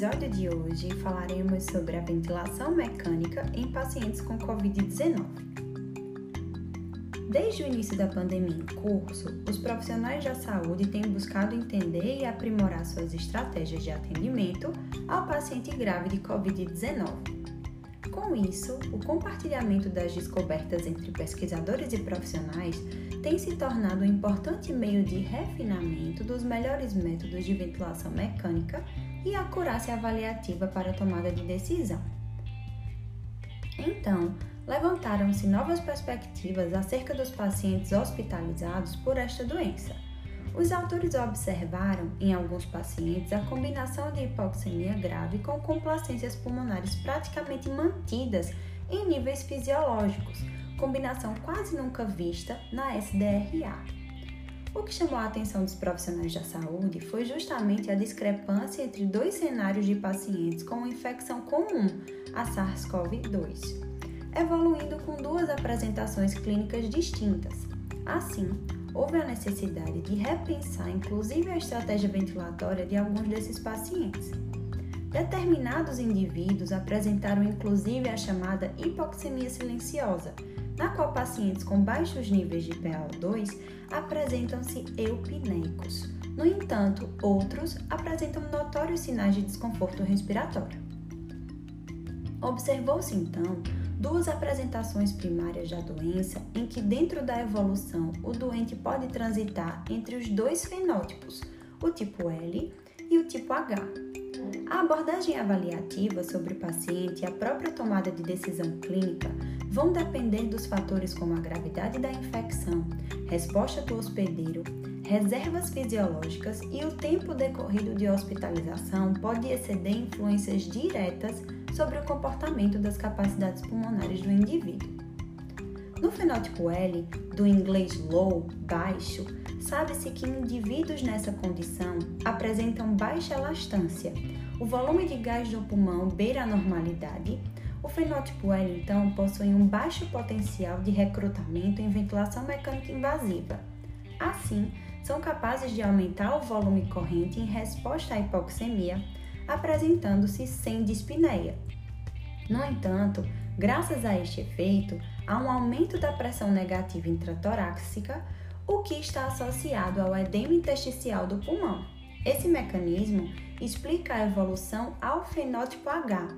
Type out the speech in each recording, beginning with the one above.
episódio de hoje falaremos sobre a ventilação mecânica em pacientes com Covid-19. Desde o início da pandemia em curso, os profissionais da saúde têm buscado entender e aprimorar suas estratégias de atendimento ao paciente grave de Covid-19. Com isso, o compartilhamento das descobertas entre pesquisadores e profissionais tem se tornado um importante meio de refinamento dos melhores métodos de ventilação mecânica e acurácia avaliativa para a tomada de decisão. Então, levantaram-se novas perspectivas acerca dos pacientes hospitalizados por esta doença os autores observaram em alguns pacientes a combinação de hipoxemia grave com complacências pulmonares praticamente mantidas em níveis fisiológicos, combinação quase nunca vista na SDRA. O que chamou a atenção dos profissionais da saúde foi justamente a discrepância entre dois cenários de pacientes com uma infecção comum, a SARS-CoV-2, evoluindo com duas apresentações clínicas distintas. Assim, houve a necessidade de repensar inclusive a estratégia ventilatória de alguns desses pacientes. Determinados indivíduos apresentaram inclusive a chamada hipoxemia silenciosa, na qual pacientes com baixos níveis de PaO2 apresentam-se eupneicos. No entanto, outros apresentam notórios sinais de desconforto respiratório. Observou-se então duas apresentações primárias da doença em que, dentro da evolução, o doente pode transitar entre os dois fenótipos, o tipo L e o tipo H. A abordagem avaliativa sobre o paciente e a própria tomada de decisão clínica vão depender dos fatores como a gravidade da infecção, resposta do hospedeiro, reservas fisiológicas e o tempo decorrido de hospitalização pode exceder influências diretas sobre o comportamento das capacidades pulmonares do indivíduo. No fenótipo L, do inglês low, baixo, sabe-se que indivíduos nessa condição apresentam baixa elastância, o volume de gás do pulmão beira a normalidade. O fenótipo L, então, possui um baixo potencial de recrutamento em ventilação mecânica invasiva. Assim, são capazes de aumentar o volume corrente em resposta à hipoxemia, apresentando-se sem dispneia. No entanto, graças a este efeito, há um aumento da pressão negativa intratorácica, o que está associado ao edema intersticial do pulmão. Esse mecanismo explica a evolução ao fenótipo H.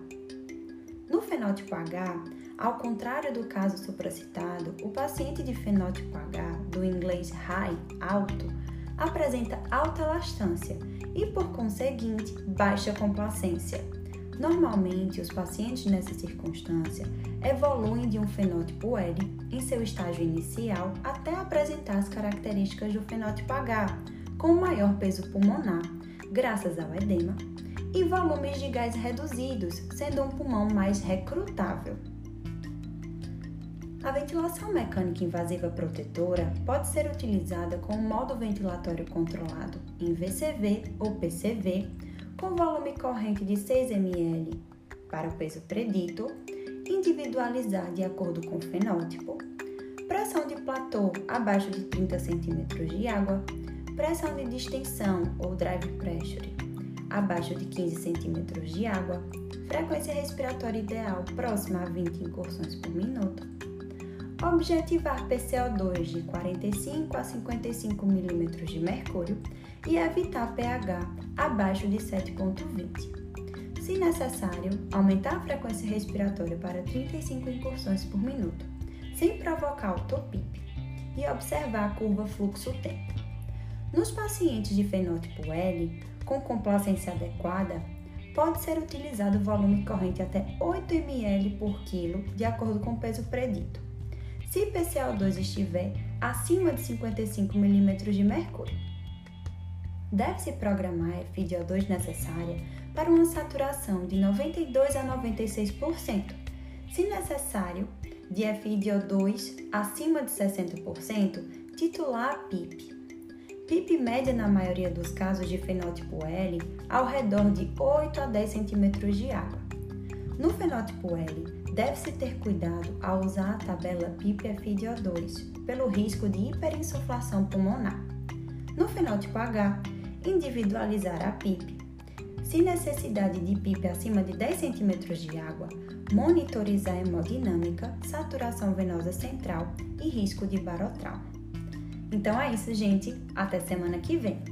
No fenótipo H, ao contrário do caso supracitado, o paciente de fenótipo H, do inglês high, alto, apresenta alta elastância e, por conseguinte, baixa complacência. Normalmente, os pacientes nessa circunstância evoluem de um fenótipo L em seu estágio inicial até apresentar as características do fenótipo H, com maior peso pulmonar, graças ao edema, e volumes de gás reduzidos, sendo um pulmão mais recrutável. A ventilação mecânica invasiva protetora pode ser utilizada com modo ventilatório controlado em VCV ou PCV, com volume corrente de 6 ml para o peso predito, individualizar de acordo com o fenótipo, pressão de platô abaixo de 30 cm de água, pressão de distensão ou drive pressure abaixo de 15 cm de água, frequência respiratória ideal próxima a 20 incursões por minuto, objetivar PCO2 de 45 a 55 mm de mercúrio e evitar pH abaixo de 7,20. Se necessário, aumentar a frequência respiratória para 35 incursões por minuto, sem provocar autopip, e observar a curva fluxo-tempo. Nos pacientes de fenótipo L, com complacência adequada, pode ser utilizado volume corrente até 8 ml por quilo, de acordo com o peso predito. Se PCO2 estiver acima de 55 mm de mercúrio, deve-se programar a FiDO2 necessária para uma saturação de 92 a 96%. Se necessário, de FiDO2 acima de 60%, titular a PIP. PIP média na maioria dos casos de fenótipo L ao redor de 8 a 10 cm de água. No fenótipo L, deve-se ter cuidado ao usar a tabela PIP-FiDO2 pelo risco de hiperinsuflação pulmonar. No fenótipo H, individualizar a PIP. se necessidade de PIP acima de 10 cm de água, monitorizar hemodinâmica, saturação venosa central e risco de barotrauma. Então é isso, gente. Até semana que vem.